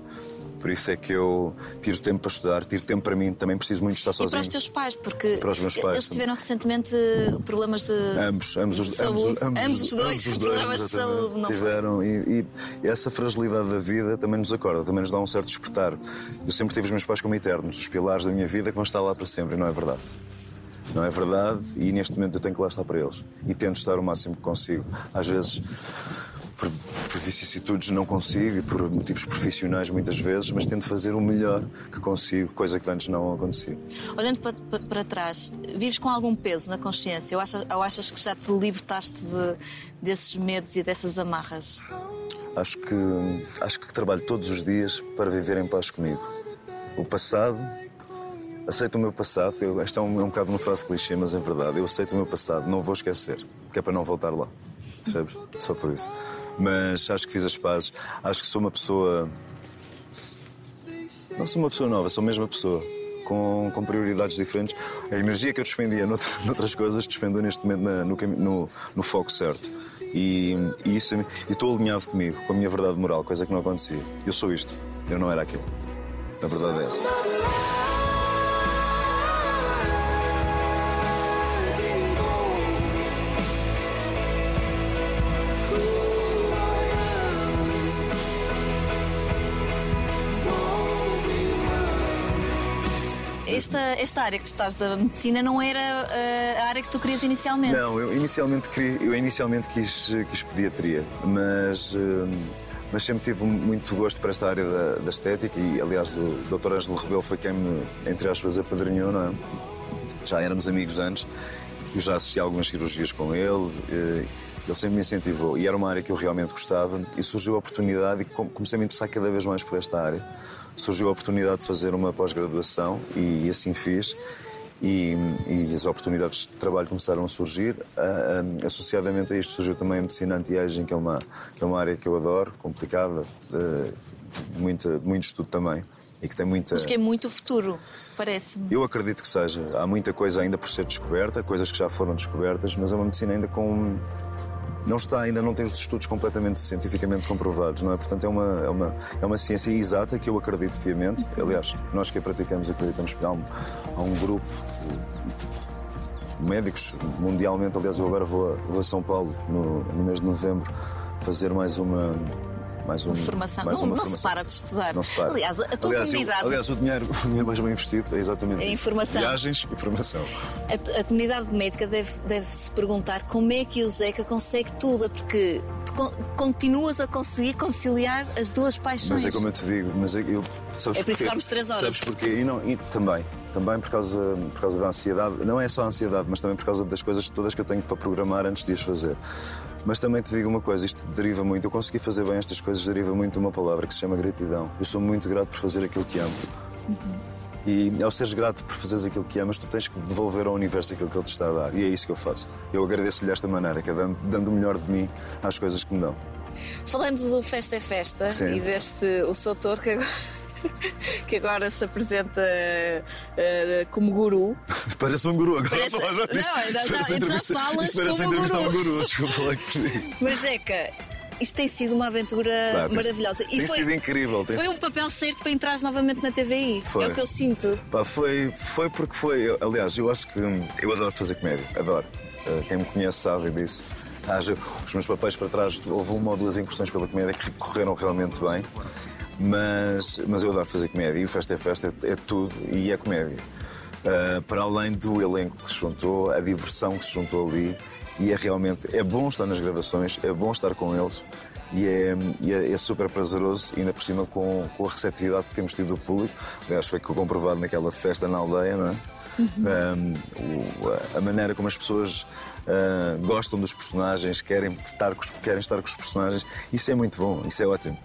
Por isso é que eu tiro tempo para estudar, tiro tempo para mim, também preciso muito estar E para sozinho. os teus pais, porque Para os meus pais eles tiveram recentemente problemas de. Ambos, ambos os, ambos, ambos, Ambos os dois, ambos os problemas de saúde, não tiveram. E, e essa fragilidade da vida também nos acorda, também nos dá um certo despertar. Eu sempre tive os meus pais como eternos, os pilares da minha vida que vão estar lá para sempre, e não é verdade. Não é verdade, e neste momento eu tenho que lá estar para eles. E tento estar o máximo que consigo. Às vezes, por, por vicissitudes, não consigo, e por motivos profissionais, muitas vezes, mas tento fazer o melhor que consigo, coisa que antes não acontecia. Olhando para, para- para trás, vives com algum peso na consciência? Ou achas, ou achas que já te libertaste de- desses medos e dessas amarras? Acho que, acho que trabalho todos os dias para viver em paz comigo. O passado, aceito o meu passado. Eu, esta é um, é um bocado uma frase clichê, mas é verdade. Eu aceito o meu passado, não vou esquecer, que é para não voltar lá. Percebes? Só por isso. Mas acho que fiz as pazes. Acho que sou uma pessoa. Não sou uma pessoa nova, sou a mesma pessoa. Com, com prioridades diferentes. A energia que eu despendia nout- noutras coisas, despendo neste momento na- no, no, no foco certo. E, e isso e estou alinhado comigo, com a minha verdade moral, coisa que não acontecia. Eu sou isto, eu não era aquilo. A verdade é essa. Esta, esta área que tu estás da medicina não era eh, a área que tu querias inicialmente. Não, eu inicialmente, queria, eu inicialmente quis, quis pediatria, mas, hum, mas sempre tive muito gosto para esta área da, da estética e, aliás, o Dr. Ângelo Rebelo foi quem me, entre aspas, apadrinhou, não é? Já éramos amigos antes, eu já assisti a algumas cirurgias com ele, eh, ele sempre me incentivou e era uma área que eu realmente gostava e surgiu a oportunidade e com- comecei a me interessar cada vez mais por esta área. Surgiu a oportunidade de fazer uma pós-graduação e assim fiz. E, e as oportunidades de trabalho começaram a surgir. Associadamente a isto surgiu também a medicina anti-aging, que, é uma, que é uma área que eu adoro, complicada, de, de muita- de muito estudo também. E que tem muita. Mas que é muito futuro, parece-me. Eu acredito que seja. Há muita coisa ainda por ser descoberta, coisas que já foram descobertas, mas é uma medicina ainda com. Não está, ainda não tem os estudos completamente cientificamente comprovados, não é? Portanto, é uma, é uma, é uma ciência exata que eu acredito piamente. Aliás, nós que a praticamos acreditamos que há um, há um grupo médicos mundialmente. Aliás, eu agora vou a, vou a São Paulo no, no mês de novembro fazer mais uma. Mais um, Formação. mais Não, uma não se formação. para de estudar. Não se para. Aliás, a tua aliás, eu- comunidade- aliás, o dinheiro, o dinheiro mais bem investido é exatamente É informação. Viagens e formação. A, a comunidade médica deve, deve se perguntar como é que o Zeca consegue tudo, porque tu con- continuas a conseguir conciliar as duas paixões. Mas é como eu te digo, mas eu, eu- sabes É por isso que três horas. Sabes porquê? E, não, e também, também por causa, por causa da ansiedade. Não é só a ansiedade, mas também por causa das coisas todas que eu tenho para programar antes de as fazer. Mas também te digo uma coisa, isto deriva muito, eu consegui fazer bem estas coisas, deriva muito de uma palavra que se chama gratidão. Eu sou muito grato por fazer aquilo que amo. E ao seres grato por fazeres aquilo que amas, tu tens que devolver ao universo aquilo que ele te está a dar. E é isso que eu faço. Eu agradeço-lhe desta maneira, que é dando, dando o melhor de mim às coisas que me dão. Falando do Festa é Festa Sim. e deste o Soutor que agora, que agora se apresenta eh, como guru. Parece um guru agora. Parece- a falar já não, nisto. ainda já- já entrevista- falas Isto parece como entrevistar guru. um guru, desculpa lá que. Mas Zeca, isto tem sido uma aventura Pá, tem- maravilhosa. Tem sido incrível. Tem foi um papel certo para entrares novamente na TVI. Foi. É o que eu sinto. Pá, foi, foi porque foi. Aliás, eu acho que eu adoro fazer comédia, adoro. Uh, quem me conhece sabe disso. Haja, os meus papéis para trás, houve uma ou duas incursões pela comédia que correram realmente bem, mas, mas eu adoro fazer comédia e o Festa é Festa é, é tudo e é comédia. Uh, para além do elenco que se juntou, a diversão que se juntou ali, e é realmente é bom estar nas gravações, é bom estar com eles e é, é- é super prazeroso, ainda por cima com, com a receptividade que temos tido do público. Aliás, foi comprovado naquela festa na aldeia, não é? Um, o- a maneira como as pessoas ah, gostam dos personagens, querem estar, com os, querem estar com os personagens, isso é muito bom, isso é ótimo.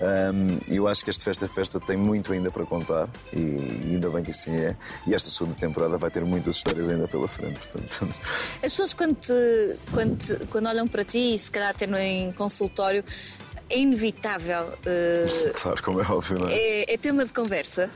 Um, eu acho que este Festa Festa tem muito ainda para contar e, e ainda bem que assim é. E esta segunda temporada vai ter muitas histórias ainda pela frente. Portanto, As pessoas quando, te- quando, te- quando olham para ti, e se calhar até no, em consultório, é inevitável. eh, claro, como é óbvio, não é? é, é tema de conversa.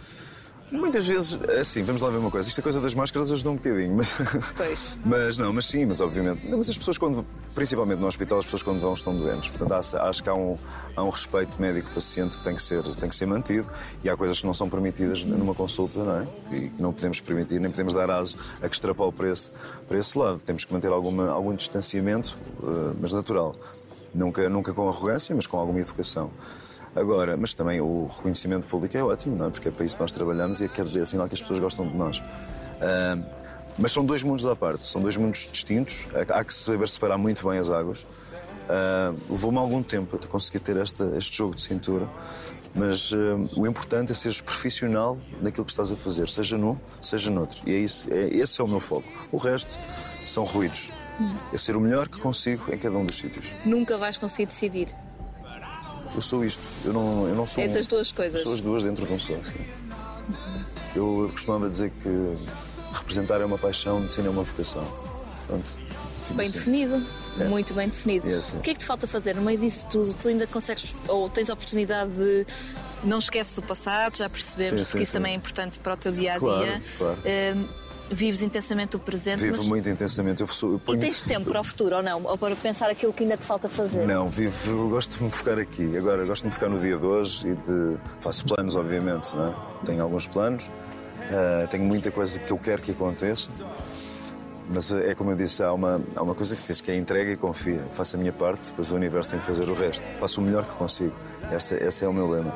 Muitas vezes, assim, vamos lá ver uma coisa. Isto é coisa das máscaras ajuda um bocadinho, mas. Pois. Mas não, mas sim, mas obviamente. Não, mas as pessoas, quando, principalmente no hospital, as pessoas quando vão estão doentes. Portanto, há- acho que há um, há um respeito médico-paciente que tem que, ser, tem que ser mantido e há coisas que não são permitidas numa consulta, não é? Que, que não podemos permitir, nem podemos dar aso a que extrapole para esse, para esse lado. Temos que manter alguma, algum distanciamento, eh, mas natural. Nunca, nunca com arrogância, mas com alguma educação. Agora, mas também o reconhecimento público é ótimo, não é? Porque é para isso que nós trabalhamos e quer dizer assim, que as pessoas gostam de nós. Ah, mas são dois mundos à parte, são dois mundos distintos, há que saber separar muito bem as águas. Ah, Levou-me algum tempo a conseguir ter esta, este jogo de cintura, mas ah, o importante é seres profissional naquilo que estás a fazer, seja num, seja noutro. E é isso, é, esse é o meu foco. O resto são ruídos. É ser o melhor que consigo em cada um dos sítios. Nunca vais conseguir decidir. Eu sou isto. Eu não, eu não sou. És um- as duas coisas. Sou as duas dentro de um só. Sim. Eu costumava dizer que representar é uma paixão, medicina é uma vocação. Pronto. Bem assim. definido. É. Muito bem definido. É assim. O que é que te falta fazer no meio disso tudo? Tu ainda consegues, ou tens a oportunidade de. Não esqueces o passado, já percebemos, Sim, porque sim, isso sim. também é importante para o teu dia a dia. Claro, claro. Hum, vives intensamente o presente, Vivo mas... muito intensamente. Eu, sou, eu E ponho... tens tempo para o futuro ou não? Ou para pensar aquilo que ainda te falta fazer? Não, vivo, gosto de me focar aqui. Agora, gosto de me focar no dia de hoje e de. Faço planos, obviamente, não é? Tenho alguns planos, ah, tenho muita coisa que eu quero que aconteça. Mas é como eu disse, há uma, há uma coisa que se diz que é entrega e confia. Faço a minha parte, depois o universo tem que fazer o resto. Faço o melhor que consigo. Esse, esse é o meu lema.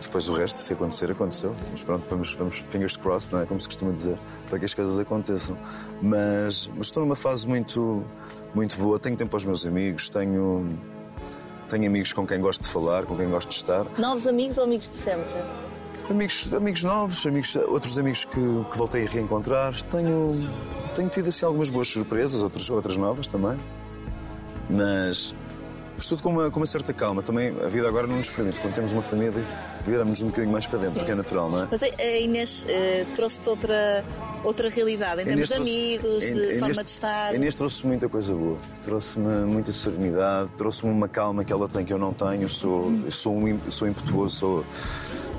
Depois o resto, se acontecer, aconteceu. Mas pronto, vamos, vamos fingers crossed, não é? Como se costuma dizer, para que as coisas aconteçam. Mas, mas estou numa fase muito, muito boa. Tenho tempo aos meus amigos, tenho, tenho amigos com quem gosto de falar, com quem gosto de estar. Novos amigos ou amigos de sempre? Amigos, amigos novos, amigos, outros amigos que, que voltei a reencontrar. Tenho, tenho tido assim algumas boas surpresas, outras, outras novas também. Mas, mas tudo com uma, com uma certa calma. Também a vida agora não nos permite, quando temos uma família, viramos um bocadinho mais para dentro, Sim. que é natural, não é? Mas a Inês eh, trouxe-te outra, outra realidade em termos de amigos, de Inês- forma de estar. A Inês trouxe muita coisa boa. Trouxe-me muita serenidade, trouxe-me uma calma que ela tem que eu não tenho. Eu sou, eu sou, um, sou impetuoso, sou,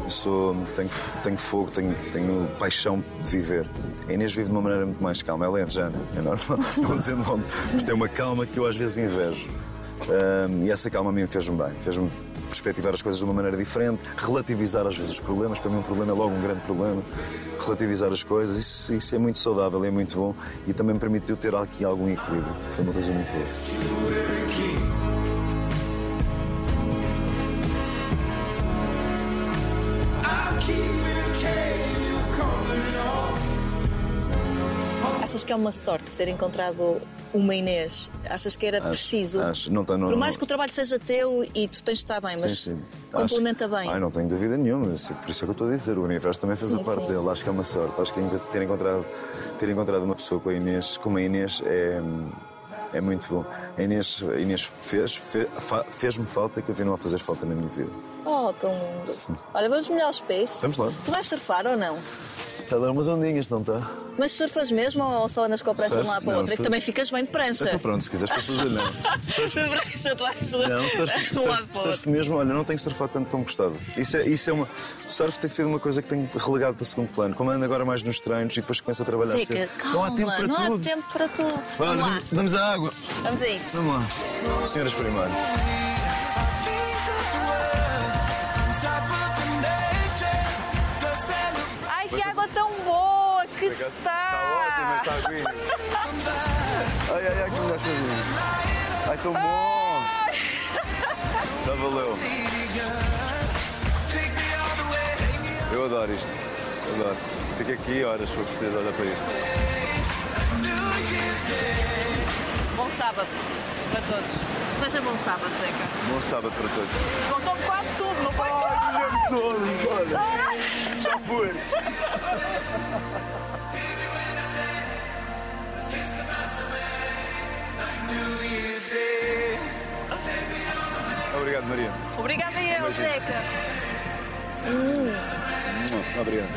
sou, tenho, tenho fogo, tenho, tenho paixão de viver. A Inês vive de uma maneira muito mais calma. Ela é Jana, é normal, não dizendo onde. Mas tem uma calma que eu às vezes invejo. Ahm, e essa calma a mim fez-me bem. Fez-me perspectivar as coisas de uma maneira diferente, relativizar às vezes os problemas. Para mim, um problema é logo um grande problema. Relativizar as coisas, isso, isso é muito saudável, é muito bom e também me permitiu ter aqui algum equilíbrio. Foi uma coisa muito boa. Achas que é uma sorte ter encontrado uma Inês? Achas que era preciso? acho. Não não- Por mais não- que o trabalho seja teu e tu tens de estar bem, mas sim, sim. complementa Acho- bem. Ai, não tenho dúvida nenhuma. Isso- Por isso é que eu estou a dizer. O universo também fez Sim, a parte sim. dele. Acho que é uma sorte. Acho que ter encontrado, ter encontrado uma pessoa com a Inês, como a Inês é, é muito bom. A Inês, a Inês fez, fe- fa- fez-me falta e continua a fazer falta na minha vida. Oh, tão lindo. Olha, vamos molhar os pés. Vamos lá. Tu vais surfar ou não? Está a dar umas ondinhas, não está? Mas surfas mesmo ou só andas com a prancha de um Surf? lado para o Não, outro? É que surf. também ficas bem de prancha. Então pronto, se quiseres posso fazer não. De prancha de lado, Não, surf, de um lado surf, para o outro. surf mesmo, olha, não tenho surfado tanto como gostava. Isso é, isso é uma. O surf tem sido uma coisa que tenho relegado para segundo plano. Como ando agora mais nos treinos e depois começo a trabalhar cedo. calma, Não há tempo para não tudo. há tempo para tudo. Olha, Vamos lá, vamos à água. vamos a isso. Vamos lá. Senhoras primeiro. Está! Está ótimo, está. Ai, ai, ai, que mulher sozinha. Ai, tão bom. Já valeu. Eu adoro isto. Adoro. Fico aqui horas se for preciso olhar para isto. Bom sábado para todos. Seja bom sábado, Zeca. Bom sábado para todos. Contou quase tudo, não foi? Todos, olha. Já foi. Obrigado, Maria. Obrigada eu, Zeca. Obrigado.